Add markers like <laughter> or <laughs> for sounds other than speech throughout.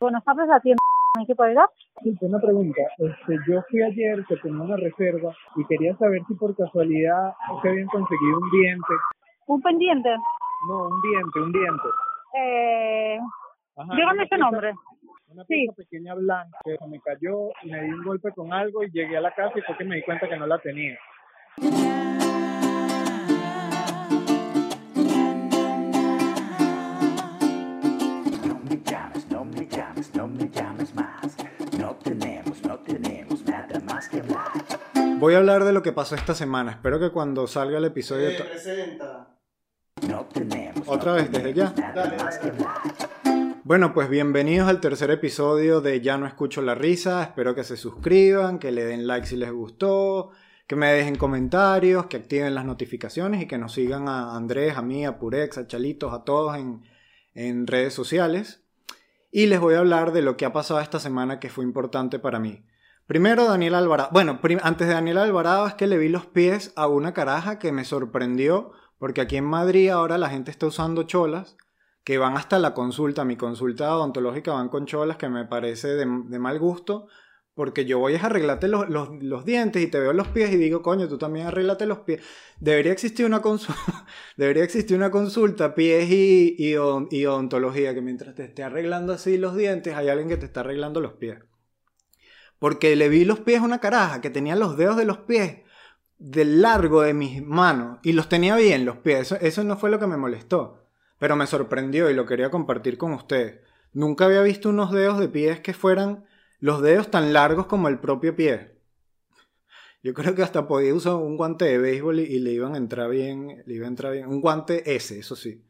Buenos Aires la tienda ¿en qué puedo ayudar? Sí, una pregunta. Este, yo fui ayer que tenía una reserva y quería saber si por casualidad se habían conseguido un diente. ¿Un pendiente? No, un diente, un diente. Eh, Ajá, dígame ese nombre. Una Sí. pieza pequeña blanca que me cayó y me di un golpe con algo y llegué a la casa y fue que me di cuenta que no la tenía. Voy a hablar de lo que pasó esta semana. Espero que cuando salga el episodio... to- presenta. No tenemos. Otra no vez, desde ya. tenemos Nada más que hablar. Bueno, pues bienvenidos al tercer episodio de Ya no escucho la risa. Espero que se suscriban, que le den like si les gustó, que me dejen comentarios, que activen las notificaciones y que nos sigan a Andrés, a mí, a Purex, a Chalitos, a todos en, en redes sociales. Y les voy a hablar de lo que ha pasado esta semana que fue importante para mí. Primero, Daniel Alvarado. Bueno, antes de Daniel Alvarado es que le vi los pies a una caraja que me sorprendió, porque aquí en Madrid ahora la gente está usando cholas que van hasta la consulta. Mi consulta odontológica van con cholas que me parece de, mal gusto, porque yo voy a arreglarte los, los- los dientes y te veo los pies y digo, coño, tú también arréglate los pies. Debería existir una consulta, <laughs> debería existir una consulta, pies y, y, y odontología, que mientras te esté arreglando así los dientes, hay alguien que te está arreglando los pies. Porque le vi los pies a una caraja que tenía los dedos de los pies del largo de mis manos y los tenía bien los pies. Eso, no fue lo que me molestó, pero me sorprendió y lo quería compartir con ustedes. Nunca había visto unos dedos de pies que fueran los dedos tan largos como el propio pie. Yo creo que hasta podía usar un guante de béisbol y, y le iban a entrar bien, le iba a entrar bien. Un guante S, eso sí.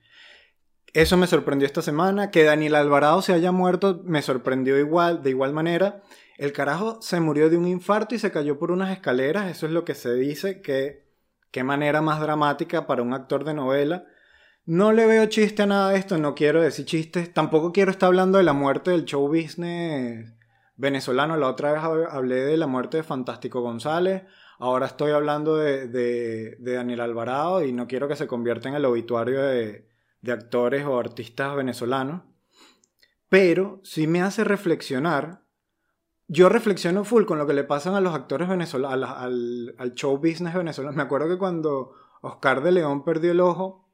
Eso me sorprendió esta semana. Que Daniel Alvarado se haya muerto me sorprendió igual, de igual manera. El carajo se murió de un infarto y se cayó por unas escaleras. Eso es lo que se dice. Qué manera más dramática para un actor de novela. No le veo chiste a nada de esto. No quiero decir chistes. Tampoco quiero estar hablando de la muerte del show business venezolano. La otra vez hab- hablé de la muerte de Fantástico González. Ahora estoy hablando de, de- de Daniel Alvarado y no quiero que se convierta en el obituario de, de actores o artistas venezolanos. Pero sí me hace reflexionar. Yo reflexiono full con lo que le pasan a los actores venezolanos, al, show business venezolano. Me acuerdo que cuando Oscar de León perdió el ojo,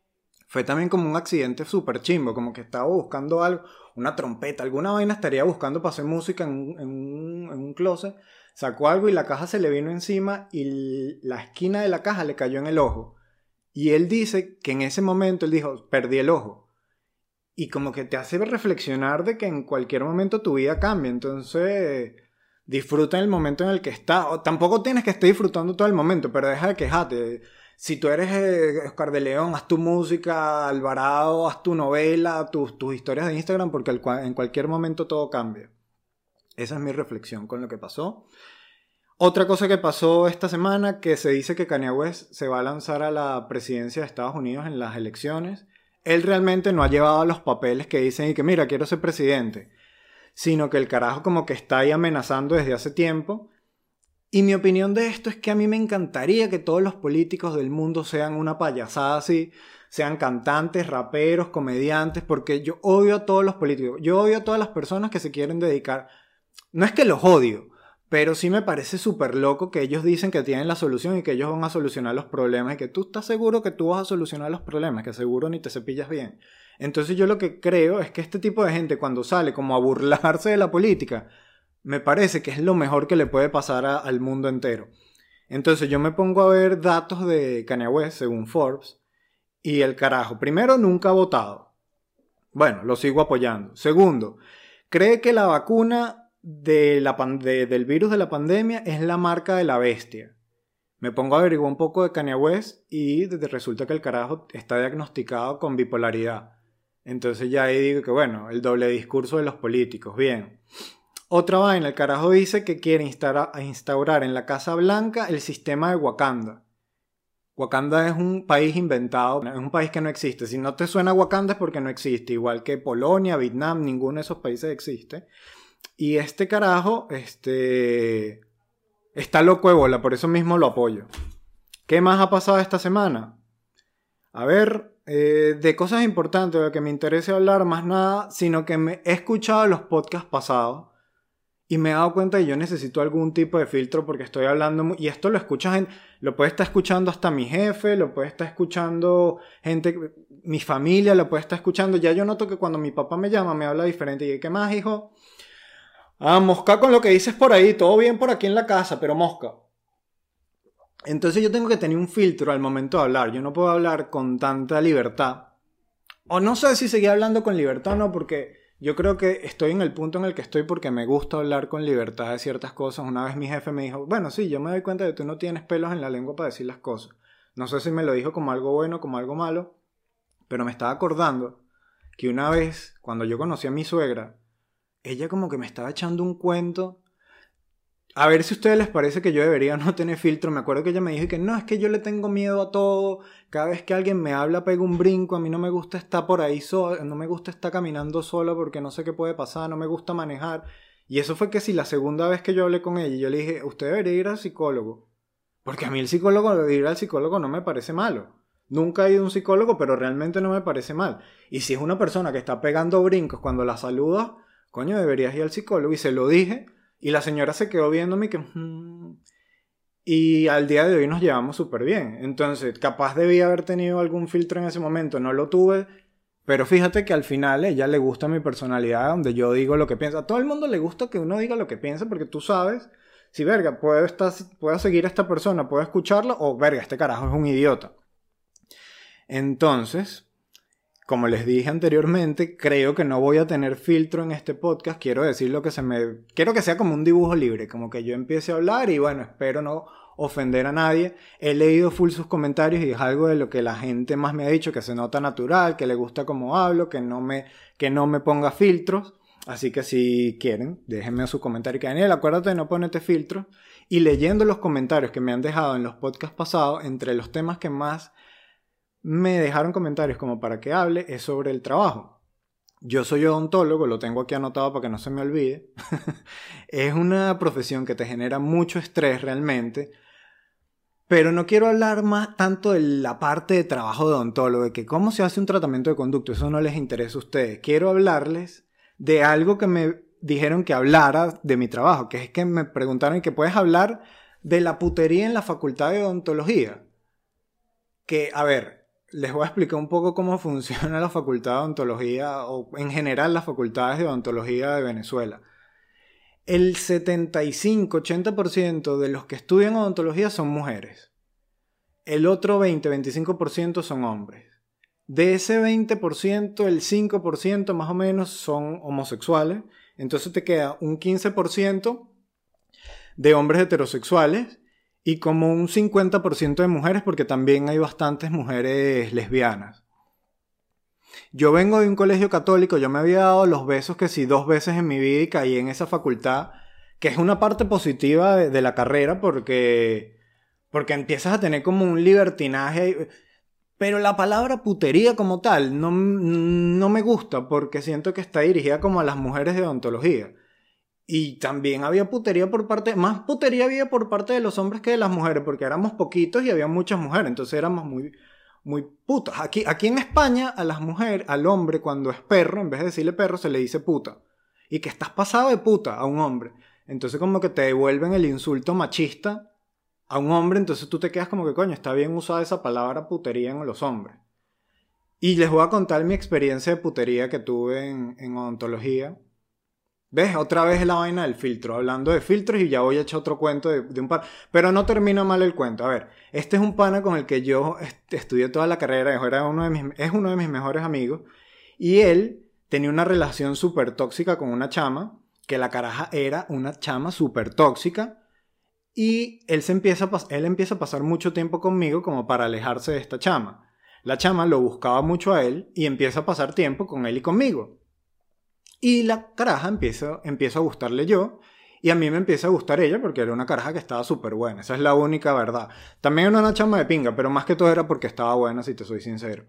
fue también como un accidente súper chimbo, como que estaba buscando algo, una trompeta, alguna vaina estaría buscando para hacer música en un, en un- closet, sacó algo y la caja se le vino encima y la esquina de la caja le cayó en el ojo. Y él dice que en ese momento él dijo, perdí el ojo. Y como que te hace reflexionar de que en cualquier momento tu vida cambia. Entonces, disfruta el momento en el que estás. Tampoco tienes que estar disfrutando todo el momento, pero deja de quejarte. Si tú eres eh, Oscar de León, haz tu música, Alvarado, haz tu novela, tus, tus historias de Instagram, porque en cualquier momento todo cambia. Esa es mi reflexión con lo que pasó. Otra cosa que pasó esta semana, que se dice que Kanye West se va a lanzar a la presidencia de Estados Unidos en las elecciones. Él realmente no ha llevado los papeles que dicen y que mira, quiero ser presidente, sino que el carajo como que está ahí amenazando desde hace tiempo. Y mi opinión de esto es que a mí me encantaría que todos los políticos del mundo sean una payasada así, sean cantantes, raperos, comediantes, porque yo odio a todos los políticos, yo odio a todas las personas que se quieren dedicar. No es que los odio, pero sí me parece súper loco que ellos dicen que tienen la solución y que ellos van a solucionar los problemas y que tú estás seguro que tú vas a solucionar los problemas, que seguro ni te cepillas bien. Entonces yo lo que creo es que este tipo de gente cuando sale como a burlarse de la política, me parece que es lo mejor que le puede pasar al mundo entero. Entonces yo me pongo a ver datos de Kanye West según Forbes y el carajo, primero nunca ha votado. Bueno, lo sigo apoyando. Segundo, cree que la vacuna del virus de la pandemia es la marca de la bestia. Me pongo a averiguar un poco de Kanye y resulta que el carajo está diagnosticado con bipolaridad. Entonces ya ahí digo que bueno, el doble discurso de los políticos, bien. Otra vaina, el carajo dice que quiere instaura- instaurar en la Casa Blanca el sistema de Wakanda. Wakanda es un país inventado, es un país que no existe. Si no te suena Wakanda es porque no existe, igual que Polonia, Vietnam, ninguno de esos países existe. Y este carajo, este, está loco de bola, por eso mismo lo apoyo. ¿Qué más ha pasado esta semana? A ver, eh, de cosas importantes, de que me interese hablar, más nada, sino que me he escuchado los podcasts pasados y me he dado cuenta que yo necesito algún tipo de filtro porque estoy hablando, y esto lo escuchas en, lo puede estar escuchando hasta mi jefe, lo puede estar escuchando gente, mi familia, lo puede estar escuchando. Ya yo noto que cuando mi papá me llama me habla diferente y ¿qué más, hijo? Ah, mosca con lo que dices por ahí, todo bien por aquí en la casa, pero mosca. Entonces yo tengo que tener un filtro al momento de hablar. Yo no puedo hablar con tanta libertad. O no sé si seguir hablando con libertad o no, porque yo creo que estoy en el punto en el que estoy porque me gusta hablar con libertad de ciertas cosas. Una vez mi jefe me dijo, bueno, sí, yo me doy cuenta de que tú no tienes pelos en la lengua para decir las cosas. No sé si me lo dijo como algo bueno, como algo malo, pero me estaba acordando que una vez, cuando yo conocí a mi suegra, ella como que me estaba echando un cuento. A ver si a ustedes les parece que yo debería <laughs> no tener filtro. Me acuerdo que ella me dijo que no, es que yo le tengo miedo a todo. Cada vez que alguien me habla pego un brinco. A mí no me gusta estar por ahí sola. No me gusta estar caminando sola porque no sé qué puede pasar. No me gusta manejar. Y eso fue que si la segunda vez que yo hablé con ella, yo le dije, usted debería ir al psicólogo. Porque a mí el psicólogo, ir al psicólogo no me parece malo. Nunca he ido a un psicólogo, pero realmente no me parece mal. Y si es una persona que está pegando brincos cuando la saludas, coño, deberías ir al psicólogo. Y se lo dije. Y la señora se quedó viéndome que... Y al día de hoy nos llevamos súper bien. Entonces, capaz debía haber tenido algún filtro en ese momento. No lo tuve. Pero fíjate que al final ella le gusta mi personalidad, donde yo digo lo que piensa. A todo el mundo le gusta que uno diga lo que piensa, porque tú sabes si, verga, puedo, estar, puedo seguir a esta persona, puedo escucharla, o verga, este carajo es un idiota. Entonces, como les dije anteriormente, creo que no voy a tener filtro en este podcast. Quiero decir lo que se me. Quiero que sea como un dibujo libre, como que yo empiece a hablar y bueno, espero no ofender a nadie. He leído full sus comentarios y es algo de lo que la gente más me ha dicho, que se nota natural, que le gusta como hablo, que no me, que no me ponga filtros. Así que si quieren, déjenme su comentario. Daniel, acuérdate de no ponerte filtros. Y leyendo los comentarios que me han dejado en los podcasts pasados, entre los temas que más me dejaron comentarios como para que hable es sobre el trabajo. Yo soy odontólogo, lo tengo aquí anotado para que no se me olvide. <laughs> es una profesión que te genera mucho estrés realmente. Pero no quiero hablar más tanto de la parte de trabajo de odontólogo, de que cómo se hace un tratamiento de conducto, eso no les interesa a ustedes. Quiero hablarles de algo que me dijeron que hablara de mi trabajo, que es que me preguntaron que puedes hablar de la putería en la facultad de odontología. Que, a ver, les voy a explicar un poco cómo funciona la facultad de odontología o en general las facultades de odontología de Venezuela. El 75-80% de los que estudian odontología son mujeres. El otro 20-25% son hombres. De ese 20%, el 5% más o menos son homosexuales. Entonces te queda un 15% de hombres heterosexuales y como un 50% de mujeres porque también hay bastantes mujeres lesbianas. Yo vengo de un colegio católico, yo me había dado los besos que sí dos veces en mi vida y caí en esa facultad, que es una parte positiva de, la carrera porque, porque empiezas a tener como un libertinaje. Pero la palabra putería como tal no, no me gusta porque siento que está dirigida como a las mujeres de odontología. Y también había putería por parte, más putería había por parte de los hombres que de las mujeres, porque éramos poquitos y había muchas mujeres, entonces éramos muy, muy putas. Aquí, aquí en España, a las mujeres, al hombre, cuando es perro, en vez de decirle perro, se le dice puta. Y que estás pasado de puta a un hombre. Entonces como que te devuelven el insulto machista a un hombre, entonces tú te quedas como que coño, está bien usada esa palabra putería en los hombres. Y les voy a contar mi experiencia de putería que tuve en, en odontología. ¿Ves? Otra vez la vaina del filtro. Hablando de filtros y ya voy a echar otro cuento de, un par. Pero no termina mal el cuento. A ver, este es un pana con el que yo est estudié toda la carrera. Era uno de mis, es uno de mis mejores amigos. Y él tenía una relación súper tóxica con una chama. Que la caraja era una chama súper tóxica. Y él, se empieza él empieza a pasar mucho tiempo conmigo como para alejarse de esta chama. La chama lo buscaba mucho a él y empieza a pasar tiempo con él y conmigo. Y la caraja empieza, empieza a gustarle yo. Y a mí me empieza a gustar ella porque era una caraja que estaba súper buena. Esa es la única verdad. También era una chama de pinga, pero más que todo era porque estaba buena, si te soy sincero.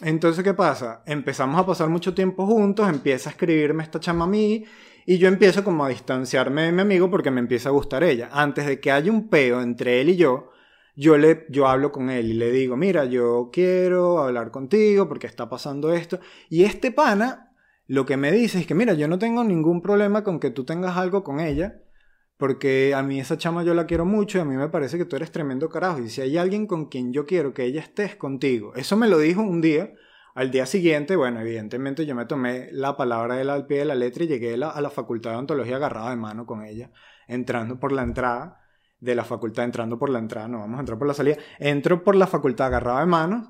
Entonces, ¿qué pasa? Empezamos a pasar mucho tiempo juntos, empieza a escribirme esta chama a mí y yo empiezo como a distanciarme de mi amigo porque me empieza a gustar ella. Antes de que haya un peo entre él y yo, yo, le, yo hablo con él y le digo, mira, yo quiero hablar contigo porque está pasando esto. Y este pana lo que me dice es que, mira, yo no tengo ningún problema con que tú tengas algo con ella, porque a mí esa chama yo la quiero mucho y a mí me parece que tú eres tremendo carajo. Y si hay alguien con quien yo quiero que ella esté, es contigo. Eso me lo dijo un día. Al día siguiente, bueno, evidentemente yo me tomé la palabra de él al pie de la letra y llegué a la, facultad de ontología agarrada de mano con ella, entrando por la entrada de la facultad, entrando por la entrada, no vamos a entrar por la salida, entro por la facultad agarrada de manos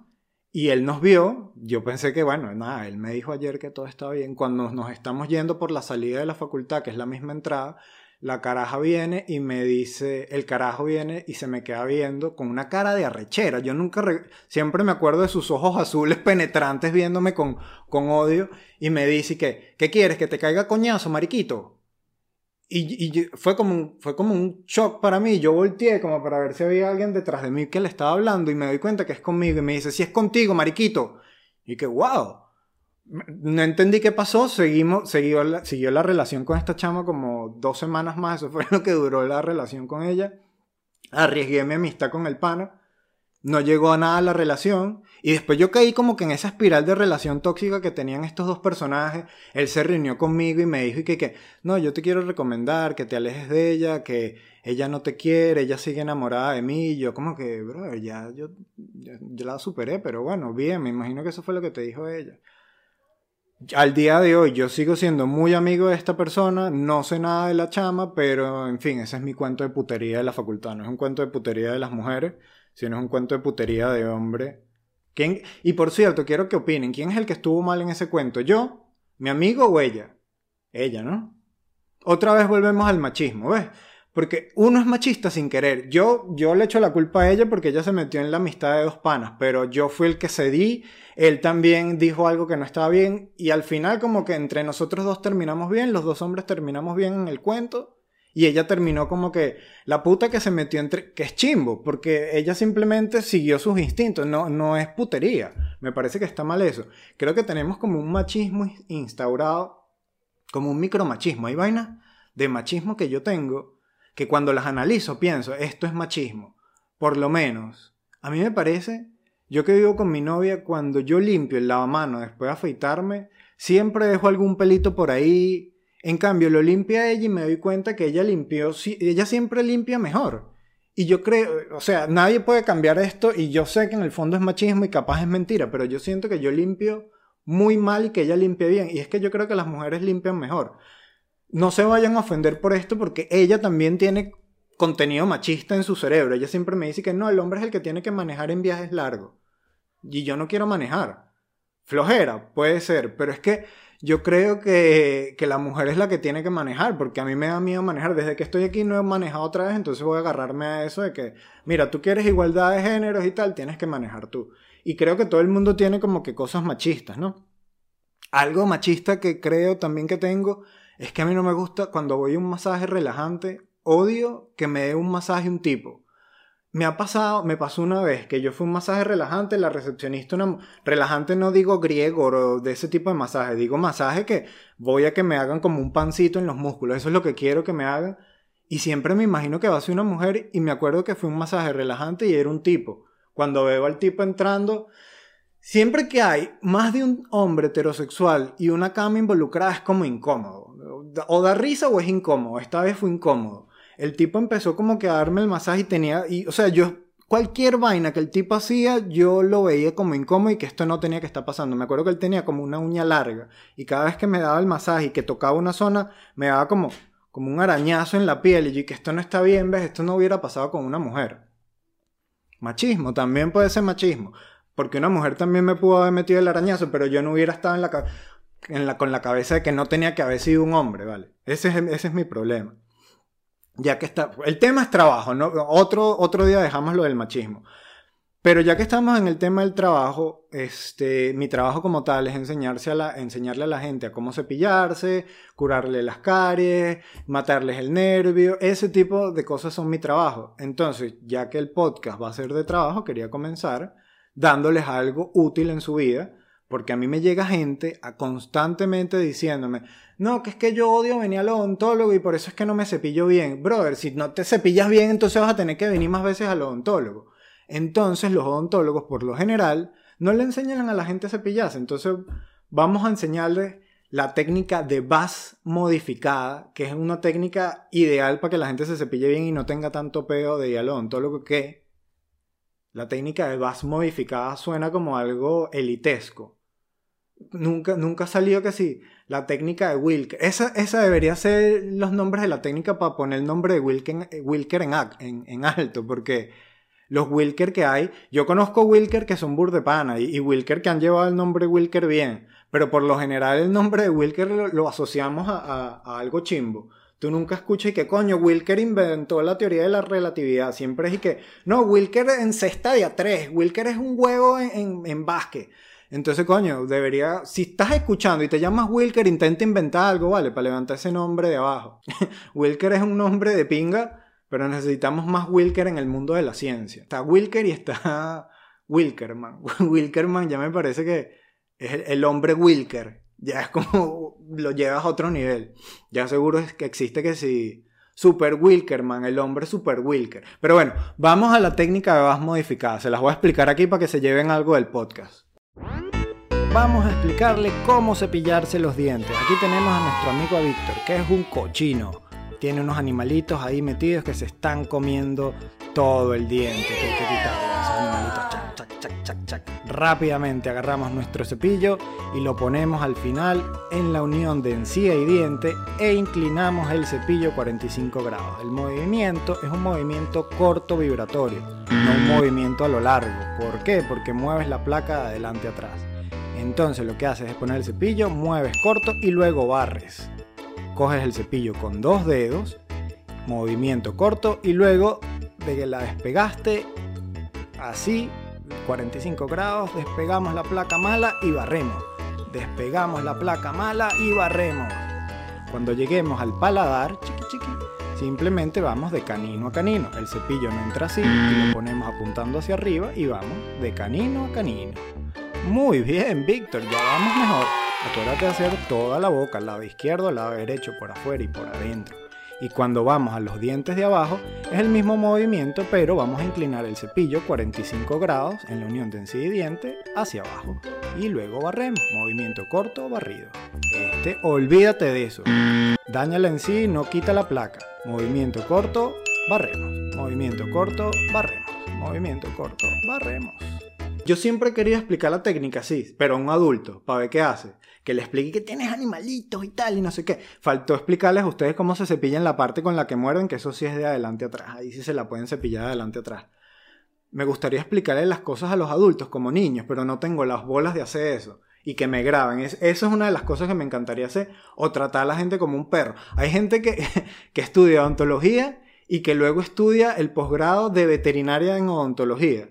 y él nos vio, yo pensé que bueno, nada, él me dijo ayer que todo estaba bien, cuando nos estamos yendo por la salida de la facultad, que es la misma entrada, la caraja viene y me dice, el carajo viene y se me queda viendo con una cara de arrechera. Yo nunca, re- siempre me acuerdo de sus ojos azules penetrantes viéndome con, con odio y me dice que, ¿qué quieres? ¿Que te caiga coñazo, mariquito? Y, fue, como un, fue como un shock para mí. Yo volteé como para ver si había alguien detrás de mí que le estaba hablando y me doy cuenta que es conmigo y me dice, si es contigo, mariquito. Y que, wow. No entendí qué pasó, seguimos, siguió la, siguió la relación con esta chama como dos semanas más, eso fue <laughs> lo que duró la relación con ella. Arriesgué mi amistad con el pana, no llegó a nada la relación, y después yo caí como que en esa espiral de relación tóxica que tenían estos dos personajes. Él se reunió conmigo y me dijo y que, que no, yo te quiero recomendar que te alejes de ella, que ella no te quiere, ella sigue enamorada de mí. Y yo como que, bro, ya yo, yo la superé, pero bueno, bien, me imagino que eso fue lo que te dijo ella. Al día de hoy yo sigo siendo muy amigo de esta persona, no sé nada de la chama, pero en fin, ese es mi cuento de putería de la facultad. No es un cuento de putería de las mujeres, sino es un cuento de putería de hombre. Y por cierto, quiero que opinen, ¿quién es el que estuvo mal en ese cuento? ¿Yo? ¿Mi amigo o ella? Ella, ¿no? Otra vez volvemos al machismo, ¿ves? Porque uno es machista sin querer. Yo, yo le echo la culpa a ella porque ella se metió en la amistad de dos panas, pero yo fui el que cedí, él también dijo algo que no estaba bien y al final como que entre nosotros dos terminamos bien, los dos hombres terminamos bien en el cuento y ella terminó como que la puta que se metió entre, que es chimbo, porque ella simplemente siguió sus instintos, no, no es putería, me parece que está mal eso. Creo que tenemos como un machismo instaurado, como un micromachismo, hay vainas de machismo que yo tengo que cuando las analizo pienso, esto es machismo. Por lo menos, a mí me parece, yo que vivo con mi novia, cuando yo limpio el lavamano después de afeitarme, siempre dejo algún pelito por ahí. En cambio, lo limpia ella y me doy cuenta que ella limpió, ella siempre limpia mejor. Y yo creo, o sea, nadie puede cambiar esto y yo sé que en el fondo es machismo y capaz es mentira, pero yo siento que yo limpio muy mal y que ella limpia bien. Y es que yo creo que las mujeres limpian mejor no se vayan a ofender por esto porque ella también tiene contenido machista en su cerebro. Ella siempre me dice que no, el hombre es el que tiene que manejar en viajes largos. Y yo no quiero manejar. Flojera, puede ser, pero es que yo creo que, que la mujer es la que tiene que manejar, porque a mí me da miedo manejar. Desde que estoy aquí no he manejado otra vez, entonces voy a agarrarme a eso de que, mira, tú quieres igualdad de géneros y tal, tienes que manejar tú. Y creo que todo el mundo tiene como que cosas machistas, ¿no? Algo machista que creo también que tengo es que a mí no me gusta cuando voy a un masaje relajante, odio que me dé un masaje un tipo. Me ha pasado, me pasó una vez que yo fui un masaje relajante, la recepcionista, una relajante no digo griego o de ese tipo de masaje, digo masaje que voy a que me hagan como un pancito en los músculos, eso es lo que quiero que me hagan. Y siempre me imagino que va a ser una mujer y me acuerdo que fue un masaje relajante y era un tipo. Cuando veo al tipo entrando, Siempre que hay más de un hombre heterosexual y una cama involucrada es como incómodo. O da risa o es incómodo. Esta vez fue incómodo. El tipo empezó como que a darme el masaje y tenía... O sea, yo... Cualquier vaina que el tipo hacía, yo lo veía como incómodo y que esto no tenía que estar pasando. Me acuerdo que él tenía como una uña larga y cada vez que me daba el masaje y que tocaba una zona, me daba como, como un arañazo en la piel y yo, que esto no está bien, ves, esto no hubiera pasado con una mujer. Machismo, también puede ser machismo. Porque una mujer también me pudo haber metido el arañazo, pero yo no hubiera estado en la, en la, con la cabeza de que no tenía que haber sido un hombre, ¿vale? Ese es, ese es mi problema. Ya que está. El tema es trabajo, ¿no? Otro, otro día dejamos lo del machismo. Pero ya que estamos en el tema del trabajo, este, mi trabajo como tal es enseñarse a la, enseñarle a la gente a cómo cepillarse, curarle las caries, matarles el nervio, ese tipo de cosas son mi trabajo. Entonces, ya que el podcast va a ser de trabajo, quería comenzar dándoles algo útil en su vida, porque a mí me llega gente a constantemente diciéndome, no, que es que yo odio venir al odontólogo y por eso es que no me cepillo bien. Brother, si no te cepillas bien, entonces vas a tener que venir más veces al odontólogo. Entonces los odontólogos, por lo general, no le enseñan a la gente a cepillarse. Entonces vamos a enseñarles la técnica de VAS modificada, que es una técnica ideal para que la gente se cepille bien y no tenga tanto peo de ir al odontólogo que la técnica de VAS modificada suena como algo elitesco. Nunca, nunca ha salido que sí. La técnica de Wilker. Esa, esa debería ser los nombres de la técnica para poner el nombre de Wilker, Wilker en, en, alto, porque los Wilker que hay, yo conozco Wilker que son burdepana y, y Wilker que han llevado el nombre Wilker bien, pero por lo general el nombre de Wilker lo, asociamos a algo chimbo. Tú nunca escuchas y que coño, Wilker inventó la teoría de la relatividad. Siempre es y que, no, Wilker en cesta de a tres, Wilker es un huevo en, en, en básquet. Entonces, coño, debería, si estás escuchando y te llamas Wilker, intenta inventar algo, ¿vale? Para levantar ese nombre de abajo. <laughs> Wilker es un nombre de pinga, pero necesitamos más Wilker en el mundo de la ciencia. Está Wilker y está <laughs> Wilkerman. <laughs> Wilkerman ya me parece que es el, hombre Wilker. Ya es como lo llevas a otro nivel. Ya seguro es que existe que si Super Wilkerman, el hombre Super Wilker. Pero bueno, vamos a la técnica de vas modificada. Se las voy a explicar aquí para que se lleven algo del podcast. Vamos a explicarle cómo cepillarse los dientes. Aquí tenemos a nuestro amigo Víctor, que es un cochino. Tiene unos animalitos ahí metidos que se están comiendo todo el diente. Que. Chac, chac. Rápidamente agarramos nuestro cepillo y lo ponemos al final en la unión de encía y diente e inclinamos el cepillo 45 grados. El movimiento es un movimiento corto vibratorio, no un movimiento a lo largo. ¿Por qué? Porque mueves la placa de adelante a atrás. Entonces lo que haces es poner el cepillo, mueves corto y luego barres. Coges el cepillo con dos dedos, movimiento corto y luego de que la despegaste, así, 45 grados, despegamos la placa mala y barremos. Despegamos la placa mala y barremos. Cuando lleguemos al paladar, chiqui chiqui, simplemente vamos de canino a canino. El cepillo no entra así y lo ponemos apuntando hacia arriba y vamos de canino a canino. Muy bien, Víctor, ya vamos mejor. Acuérdate de hacer toda la boca, lado izquierdo, lado derecho, por afuera y por adentro. Y cuando vamos a los dientes de abajo, es el mismo movimiento, pero vamos a inclinar el cepillo 45 grados en la unión de encía y diente hacia abajo. Y luego barremos, movimiento corto, barrido. Este, olvídate de eso. Dañala en sí, no quita la placa. Movimiento corto, barremos. Movimiento corto, barremos. Movimiento corto, barremos. Yo siempre quería explicar la técnica así, pero a un adulto, para ver qué hace. Que le explique que tienes animalitos y tal, y no sé qué. Faltó explicarles a ustedes cómo se cepillan la parte con la que muerden, que eso sí es de adelante atrás. Ahí sí se la pueden cepillar de adelante atrás. Me gustaría explicarles las cosas a los adultos como niños, pero no tengo las bolas de hacer eso. Y que me graben. Es- eso es una de las cosas que me encantaría hacer. O tratar a la gente como un perro. Hay gente que, <laughs> que estudia odontología y que luego estudia el posgrado de veterinaria en odontología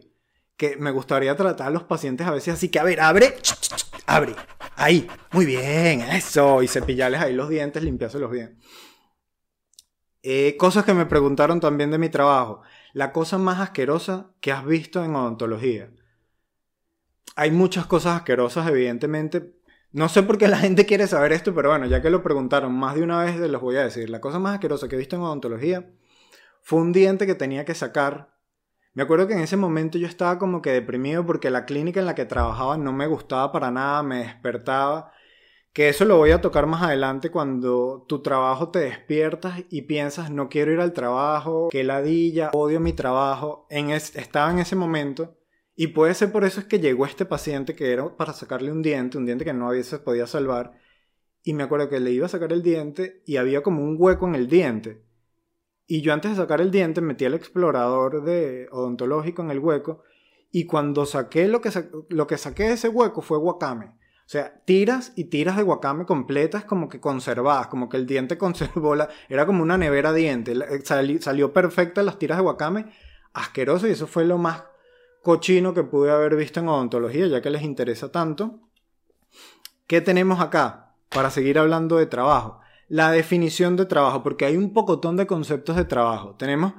que me gustaría tratar a los pacientes a veces así que, a ver, abre, abre, ahí, muy bien, eso, y cepillarles ahí los dientes, limpiárselos bien. Eh, cosas que me preguntaron también de mi trabajo. La cosa más asquerosa que has visto en odontología. Hay muchas cosas asquerosas, evidentemente. No sé por qué la gente quiere saber esto, pero bueno, ya que lo preguntaron más de una vez, les voy a decir. La cosa más asquerosa que he visto en odontología fue un diente que tenía que sacar me acuerdo que en ese momento yo estaba como que deprimido porque la clínica en la que trabajaba no me gustaba para nada, me despertaba. Que eso lo voy a tocar más adelante cuando tu trabajo te despiertas y piensas no quiero ir al trabajo, que ladilla, odio mi trabajo. En es- estaba en ese momento y puede ser por eso es que llegó este paciente que era para sacarle un diente, un diente que no había, se podía salvar. Y me acuerdo que le iba a sacar el diente y había como un hueco en el diente. Y yo antes de sacar el diente metí el explorador de odontológico en el hueco y cuando saqué lo que, lo que saqué de ese hueco fue guacame. O sea, tiras y tiras de guacame completas como que conservadas, como que el diente <laughs> conservó la... Era como una nevera diente. Sali- salió perfecta las tiras de guacame, asqueroso y eso fue lo más cochino que pude haber visto en odontología, ya que les interesa tanto. ¿Qué tenemos acá para seguir hablando de trabajo? La definición de trabajo, porque hay un pocotón de conceptos de trabajo. Tenemos,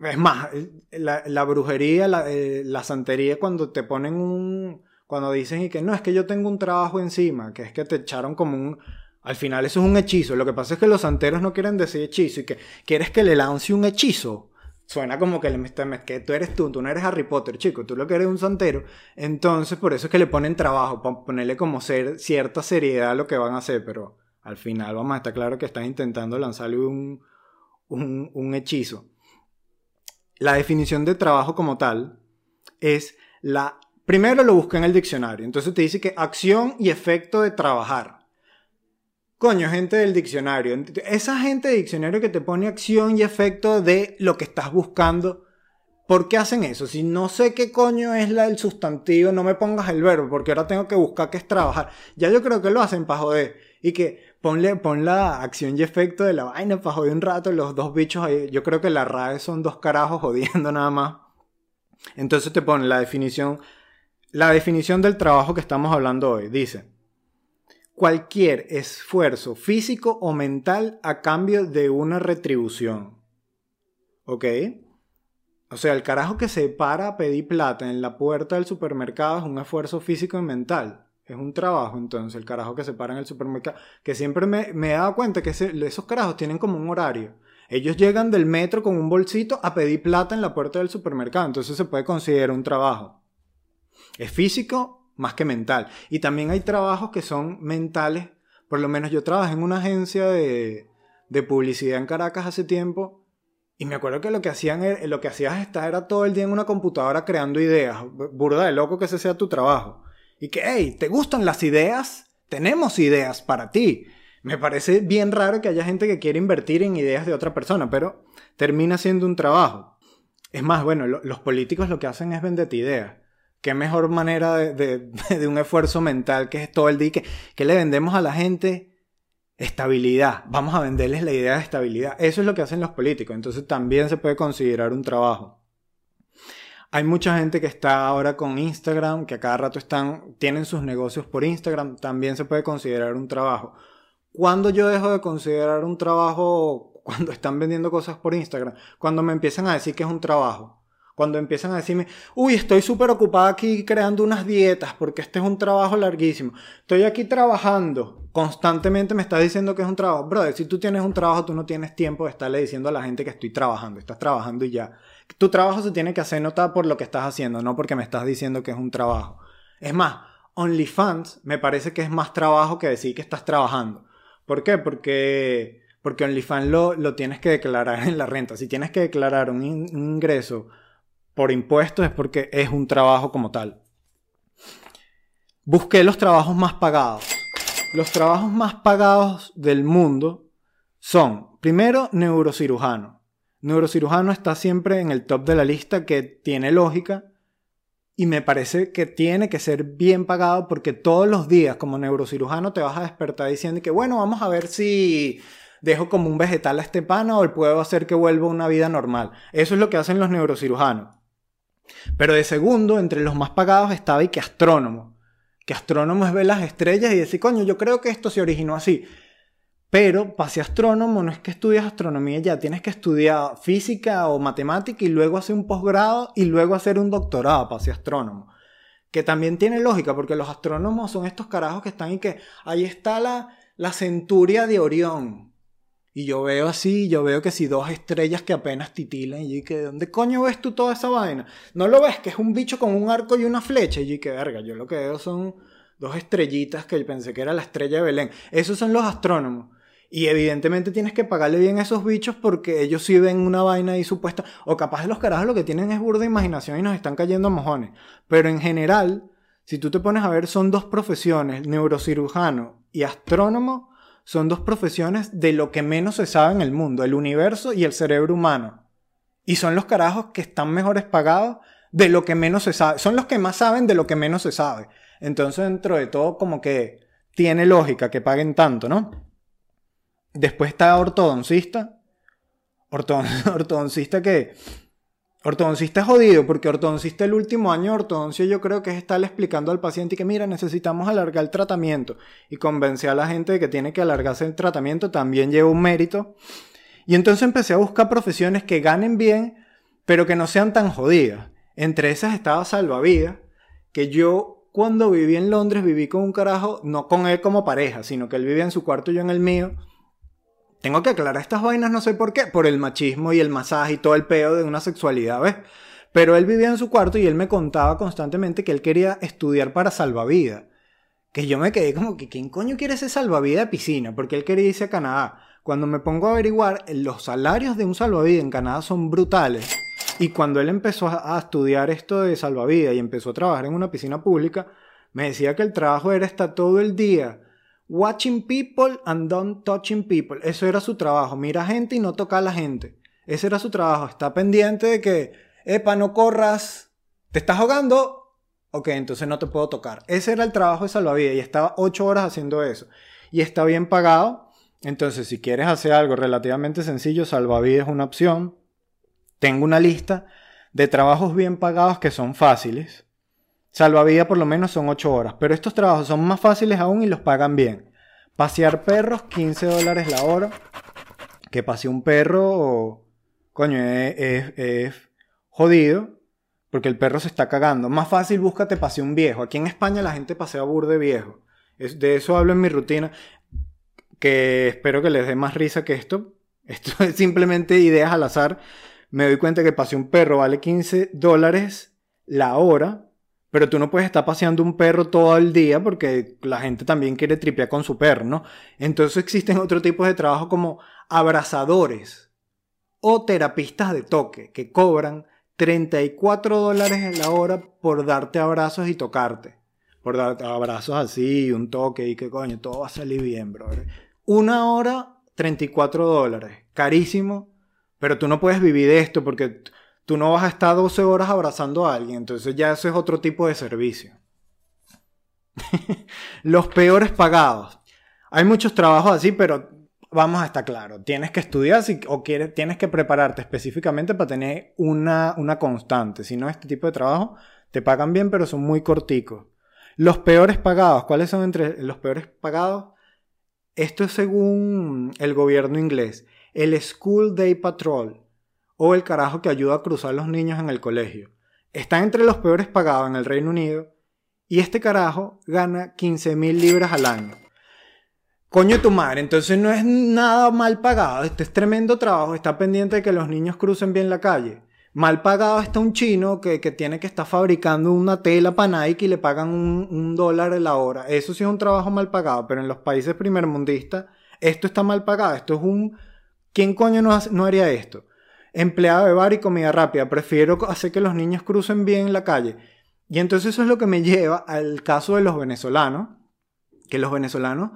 es más, la, brujería, la, eh, la santería, cuando te ponen un, cuando dicen y que no, es que yo tengo un trabajo encima, que es que te echaron como un, al final eso es un hechizo. Lo que pasa es que los santeros no quieren decir hechizo y que quieres que le lance un hechizo. suena como que, le, que tú eres tú, tú no eres Harry Potter, chico, tú lo que eres un santero. Entonces, por eso es que le ponen trabajo, para ponerle como ser, cierta seriedad a lo que van a hacer, pero al final vamos a estar claro que están intentando lanzarle un, un, hechizo. La definición de trabajo como tal es la... Primero lo busca en el diccionario, entonces te dice que acción y efecto de trabajar. Coño, gente del diccionario. Esa gente del diccionario que te pone acción y efecto de lo que estás buscando. ¿Por qué hacen eso? Si no sé qué coño es la del sustantivo, no me pongas el verbo, porque ahora tengo que buscar qué es trabajar. Ya yo creo que lo hacen para joder. Y que ponle, pon la acción y efecto de la vaina para joder un rato, los dos bichos ahí. Yo creo que la RAE son dos carajos jodiendo nada más. Entonces te pone la definición, la definición del trabajo que estamos hablando hoy. Dice, cualquier esfuerzo físico o mental a cambio de una retribución. ¿Ok? O sea, el carajo que se para a pedir plata en la puerta del supermercado es un esfuerzo físico y mental. Es un trabajo, entonces, el carajo que se para en el supermercado. Que siempre me, he dado cuenta que esos carajos tienen como un horario. Ellos llegan del metro con un bolsito a pedir plata en la puerta del supermercado. Entonces se puede considerar un trabajo. Es físico más que mental. Y también hay trabajos que son mentales. Por lo menos yo trabajé en una agencia de, de publicidad en Caracas hace tiempo. Y me acuerdo que lo que hacían lo que hacías estar era todo el día en una computadora creando ideas. Burda de loco que ese sea tu trabajo. Y que, hey, ¿te gustan las ideas? Tenemos ideas para ti. Me parece bien raro que haya gente que quiere invertir en ideas de otra persona, pero termina siendo un trabajo. Es más, bueno, los políticos lo que hacen es venderte ideas qué mejor manera de, <laughs> un esfuerzo mental que es todo el día que, le vendemos a la gente estabilidad. Vamos a venderles la idea de estabilidad. Eso es lo que hacen los políticos. Entonces también se puede considerar un trabajo. Hay mucha gente que está ahora con Instagram, que a cada rato están, tienen sus negocios por Instagram. También se puede considerar un trabajo. ¿Cuándo yo dejo de considerar un trabajo <laughs> cuando están vendiendo cosas por Instagram? Cuando me empiezan a decir que es un trabajo. Cuando empiezan a decirme, uy, estoy súper ocupada aquí creando unas dietas porque este es un trabajo larguísimo. Estoy aquí trabajando. Constantemente me está diciendo que es un trabajo. Brother, si tú tienes un trabajo, tú no tienes tiempo de estarle diciendo a la gente que estoy trabajando. Estás trabajando y ya. Tu trabajo se tiene que hacer notar por lo que estás haciendo, no porque me estás diciendo que es un trabajo. Es más, OnlyFans me parece que es más trabajo que decir que estás trabajando. ¿Por qué? Porque, porque OnlyFans lo, lo tienes que declarar en la renta. Si tienes que declarar un ingreso por impuestos es porque es un trabajo como tal. Busqué los trabajos más pagados. Los trabajos más pagados del mundo son, primero, neurocirujano. Neurocirujano está siempre en el top de la lista que tiene lógica y me parece que tiene que ser bien pagado porque todos los días como neurocirujano te vas a despertar diciendo que bueno, vamos a ver si dejo como un vegetal a este pana o puedo hacer que vuelva a una vida normal. Eso es lo que hacen los neurocirujanos. Pero de segundo, entre los más pagados estaba y que astrónomo. Que astrónomo es ver las estrellas y decir, coño, yo creo que esto se originó así. Pero para ser astrónomo no es que estudias astronomía ya, tienes que estudiar física o matemática y luego hacer un posgrado y luego hacer un doctorado para ser astrónomo. Que también tiene lógica porque los astrónomos son estos carajos que están y que ahí está la, la centuria de Orión. Y yo veo así, yo veo que si dos estrellas que apenas titilan, y que ¿de dónde coño ves tú toda esa vaina? No lo ves, que es un bicho con un arco y una flecha, y que verga, yo lo que veo son dos estrellitas que pensé que era la estrella de Belén. Esos son los astrónomos. Y evidentemente tienes que pagarle bien a esos bichos porque ellos sí ven una vaina ahí supuesta. O capaz los carajos lo que tienen es burda imaginación y nos están cayendo a mojones. Pero en general, si tú te pones a ver, son dos profesiones, neurocirujano y astrónomo, son dos profesiones de lo que menos se sabe en el mundo, el universo y el cerebro humano. Y son los carajos que están mejores pagados de lo que menos se sabe. Son los que más saben de lo que menos se sabe. Entonces, dentro de todo, como que tiene lógica que paguen tanto, ¿no? Después está ortodoncista. <laughs> ortodoncista que Ortodoncista es jodido porque ortodoncista el último año ortodoncia yo creo que es estarle explicando al paciente que mira, necesitamos alargar el tratamiento y convencer a la gente de que tiene que alargarse el tratamiento también lleva un mérito. Y entonces empecé a buscar profesiones que ganen bien, pero que no sean tan jodidas. Entre esas estaba salvavidas, que yo cuando viví en Londres viví con un carajo, no con él como pareja, sino que él vivía en su cuarto y yo en el mío Tengo que aclarar estas vainas, no sé por qué, por el machismo y el masaje y todo el peo de una sexualidad, ¿ves? Pero él vivía en su cuarto y él me contaba constantemente que él quería estudiar para salvavidas. Que yo me quedé como que, ¿quién coño quiere ese salvavidas de piscina? Porque él quería irse a Canadá. Cuando me pongo a averiguar, los salarios de un salvavidas en Canadá son brutales. Y cuando él empezó a estudiar esto de salvavidas y empezó a trabajar en una piscina pública, me decía que el trabajo era estar todo el día watching people and don't touching people. Eso era su trabajo. Mira gente y no toca a la gente. Ese era su trabajo. Está pendiente de que, epa, no corras. ¿Te estás ahogando? Ok, entonces no te puedo tocar. Ese era el trabajo de salvavidas y estaba ocho horas haciendo eso. Y está bien pagado. Entonces, si quieres hacer algo relativamente sencillo, salvavidas es una opción. Tengo una lista de trabajos bien pagados que son fáciles. Salvavidas por lo menos son 8 horas, pero estos trabajos son más fáciles aún y los pagan bien. Pasear perros, 15 dólares la hora. Que pase un perro, coño, es, jodido, porque el perro se está cagando. Más fácil búscate pasea un viejo. Aquí en España la gente pasea burde viejo. De eso hablo en mi rutina, que espero que les dé más risa que esto. <laughs> Esto es simplemente ideas al azar. Me doy cuenta que pasea un perro vale 15 dólares la hora, pero tú no puedes estar paseando un perro todo el día porque la gente también quiere tripear con su perro, ¿no? Entonces existen otro tipo de trabajo como abrazadores o terapistas de toque que cobran 34 dólares la hora por darte abrazos y tocarte. Por darte abrazos así, un toque y que coño, todo va a salir bien, brother. Una hora, 34 dólares. Carísimo, pero tú no puedes vivir de esto porque tú no vas a estar 12 horas abrazando a alguien. Entonces ya eso es otro tipo de servicio. <laughs> Los peores pagados. Hay muchos trabajos así, pero vamos a estar claros. Tienes que estudiar si- o quieres, tienes que prepararte específicamente para tener una, una constante. Si no, este tipo de trabajo te pagan bien, pero son muy corticos. Los peores pagados. ¿Cuáles son entre los peores pagados? Esto es según el gobierno inglés. El School Day Patrol o el carajo que ayuda a cruzar los niños en el colegio. Está entre los peores pagados en el Reino Unido y este carajo gana 15 mil libras al año. Coño tu madre, entonces no es nada mal pagado, este es tremendo trabajo, está pendiente de que los niños crucen bien la calle. Mal pagado está un chino que, que tiene que estar fabricando una tela para Nike y le pagan un, dólar la hora. Eso sí es un trabajo mal pagado, pero en los países primermundistas esto está mal pagado. Esto es un... ¿Quién coño no, no haría esto? Empleado de bar y comida rápida. Prefiero hacer que los niños crucen bien la calle. Y entonces eso es lo que me lleva al caso de los venezolanos. Que los venezolanos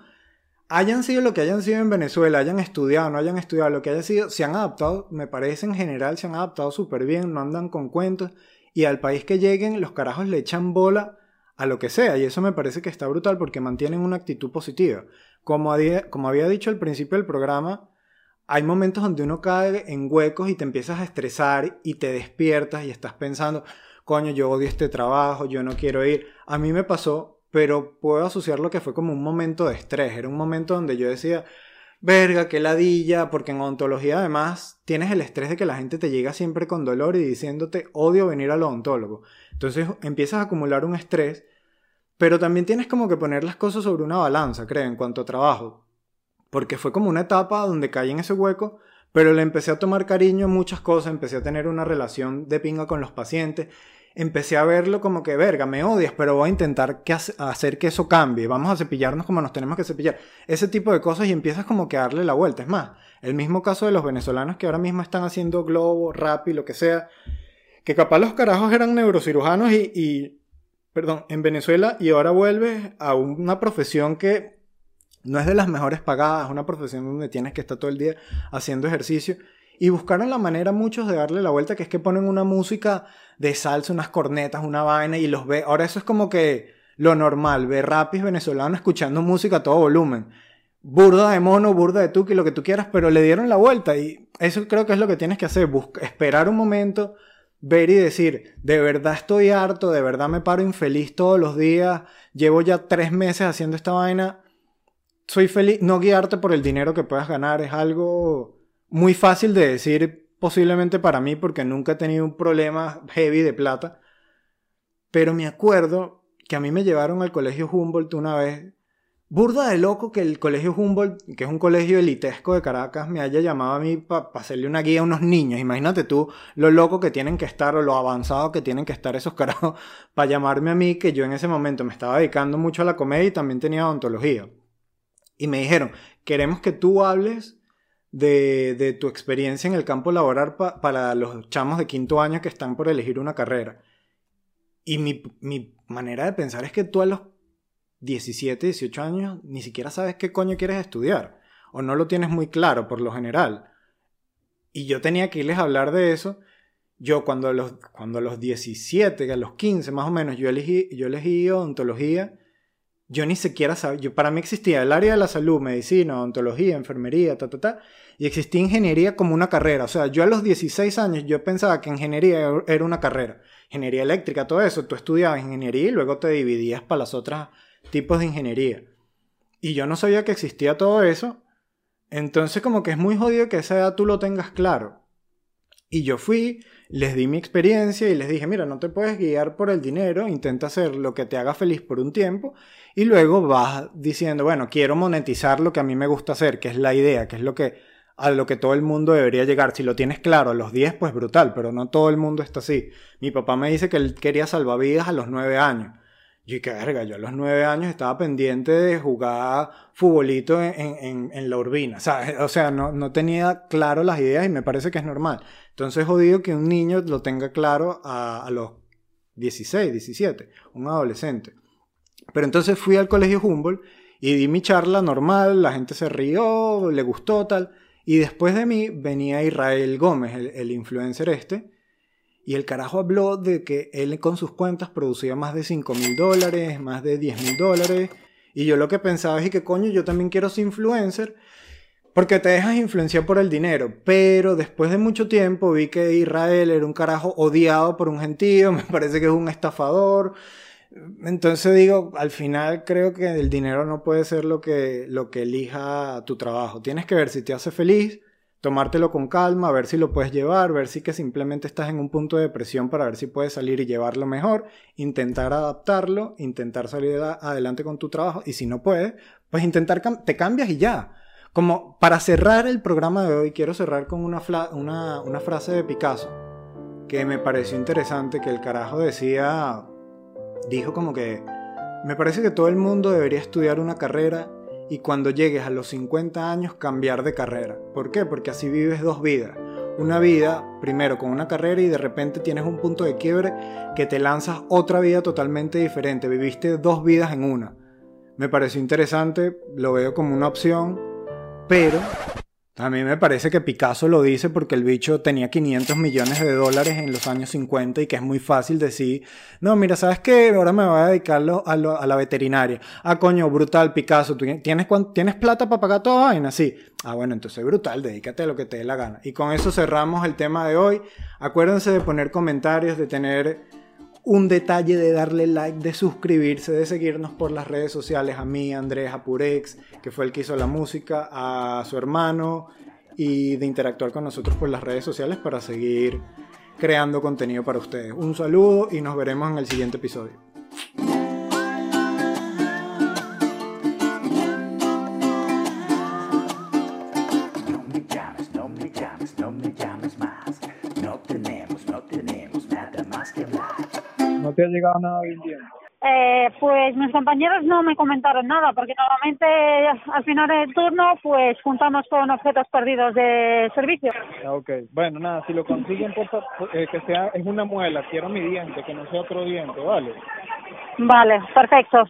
hayan sido lo que hayan sido en Venezuela, hayan estudiado, no hayan estudiado, lo que haya sido, se han adaptado, me parece en general, se han adaptado súper bien, no andan con cuentos. Y al país que lleguen, los carajos le echan bola a lo que sea. Y eso me parece que está brutal porque mantienen una actitud positiva. Como había, como había dicho al principio del programa, hay momentos donde uno cae en huecos y te empiezas a estresar y te despiertas y estás pensando, coño, yo odio este trabajo, yo no quiero ir. A mí me pasó, pero puedo asociar lo que fue como un momento de estrés. Era un momento donde yo decía, verga, qué ladilla, porque en ontología además tienes el estrés de que la gente te llega siempre con dolor y diciéndote, odio venir al odontólogo. Entonces empiezas a acumular un estrés, pero también tienes como que poner las cosas sobre una balanza, creo, en cuanto a trabajo. Porque fue como una etapa donde caí en ese hueco, pero le empecé a tomar cariño a muchas cosas, empecé a tener una relación de pinga con los pacientes, empecé a verlo como que, verga, me odias, pero voy a intentar que hace- hacer que eso cambie, vamos a cepillarnos como nos tenemos que cepillar, ese tipo de cosas y empiezas como que a darle la vuelta. Es más, el mismo caso de los venezolanos que ahora mismo están haciendo Globo, Rap y lo que sea, que capaz los carajos eran neurocirujanos y, y, perdón, en Venezuela y ahora vuelves a una profesión que no es de las mejores pagadas, es una profesión donde tienes que estar todo el día haciendo ejercicio. Y buscaron la manera muchos de darle la vuelta, que es que ponen una música de salsa, unas cornetas, una vaina, y los ve. Ahora eso es como que lo normal, ver rapis venezolanos escuchando música a todo volumen. Burda de mono, burda de tuki, lo que tú quieras, pero le dieron la vuelta. Y eso creo que es lo que tienes que hacer, busca, esperar un momento, ver y decir, de verdad estoy harto, de verdad me paro infeliz todos los días, llevo ya tres meses haciendo esta vaina soy feliz, no guiarte por el dinero que puedas ganar, es algo muy fácil de decir posiblemente para mí porque nunca he tenido un problema heavy de plata, pero me acuerdo que a mí me llevaron al colegio Humboldt una vez burda de loco que el colegio Humboldt, que es un colegio elitesco de Caracas, me haya llamado a mí para hacerle una guía a unos niños. Imagínate tú lo loco que tienen que estar o lo avanzado que tienen que estar esos <laughs> carajos para llamarme a mí, que yo en ese momento me estaba dedicando mucho a la comedia y también tenía odontología. Y me dijeron, queremos que tú hables de, de tu experiencia en el campo laboral pa- para los chamos de quinto año que están por elegir una carrera. Y mi, mi manera de pensar es que tú a los 17, 18 años ni siquiera sabes qué coño quieres estudiar. O no lo tienes muy claro por lo general. Y yo tenía que irles a hablar de eso. Yo cuando a los, cuando a los 17, a los 15 más o menos, yo elegí, yo elegí odontología. Yo ni siquiera sabía, yo, para mí existía el área de la salud, medicina, odontología, enfermería, ta, ta, ta, y existía ingeniería como una carrera. O sea, yo a los 16 años yo pensaba que ingeniería era una carrera. Ingeniería eléctrica, todo eso. Tú estudiabas ingeniería y luego te dividías para las otras tipos de ingeniería. Y yo no sabía que existía todo eso. Entonces como que es muy jodido que esa edad tú lo tengas claro. Y yo fui, les di mi experiencia y les dije, mira, no te puedes guiar por el dinero, intenta hacer lo que te haga feliz por un tiempo y luego vas diciendo, bueno, quiero monetizar lo que a mí me gusta hacer, que es la idea, que es lo que a lo que todo el mundo debería llegar. Si lo tienes claro a los 10, pues brutal, pero no todo el mundo está así. Mi papá me dice que él quería salvavidas a los 9 años. Y qué verga, yo a los 9 años estaba pendiente de jugar futbolito en, en, la urbina. O sea, no, no tenía claro las ideas y me parece que es normal. Entonces, jodido que un niño lo tenga claro a, a los 16, 17, un adolescente. Pero entonces fui al colegio Humboldt y di mi charla normal, la gente se rió, le gustó tal. Y después de mí venía Israel Gómez, el, el, influencer este, y el carajo habló de que él con sus cuentas producía más de 5 mil dólares, más de 10 mil dólares. Y yo lo que pensaba es que coño, yo también quiero ser influencer, porque te dejas influenciar por el dinero. Pero después de mucho tiempo vi que Israel era un carajo odiado por un gentío, <laughs> me parece que es un estafador. Entonces digo, al final creo que el dinero no puede ser lo que, lo que elija tu trabajo. Tienes que ver si te hace feliz, tomártelo con calma, ver si lo puedes llevar, ver si que simplemente estás en un punto de depresión para ver si puedes salir y llevarlo mejor, intentar adaptarlo, intentar salir adelante con tu trabajo y si no puedes, pues intentar te cambias y ya. Como para cerrar el programa de hoy, quiero cerrar con una, una, una frase de Picasso que me pareció interesante, que el carajo decía dijo como que me parece que todo el mundo debería estudiar una carrera y cuando llegues a los 50 años cambiar de carrera. ¿Por qué? Porque así vives dos vidas. Una vida, primero con una carrera y de repente tienes un punto de quiebre que te lanzas otra vida totalmente diferente. Viviste dos vidas en una. Me pareció interesante, lo veo como una opción, pero a mí me parece que Picasso lo dice porque el bicho tenía 500 millones de dólares en los años 50 y que es muy fácil decir, no, mira, ¿sabes qué? Ahora me voy a dedicarlo a, a la veterinaria. Ah, coño, brutal, Picasso, ¿tienes, ¿tienes plata para pagar toda vaina? Sí. Ah, bueno, entonces brutal, dedícate a lo que te dé la gana. Y con eso cerramos el tema de hoy. Acuérdense de poner comentarios, de tener un detalle de darle like, de suscribirse, de seguirnos por las redes sociales, a mí, Andrés, a Purex, que fue el que hizo la música, a su hermano, y de interactuar con nosotros por las redes sociales para seguir creando contenido para ustedes. Un saludo y nos veremos en el siguiente episodio. ¿No te ha llegado nada bien bien? Eh, pues mis compañeros no me comentaron nada, porque normalmente al final del turno pues juntamos con objetos perdidos de servicio. Ah, ok, bueno, nada, si lo consiguen, por favor, eh, que sea, es una muela, quiero mi diente, que no sea otro diente, ¿vale? Vale, perfecto.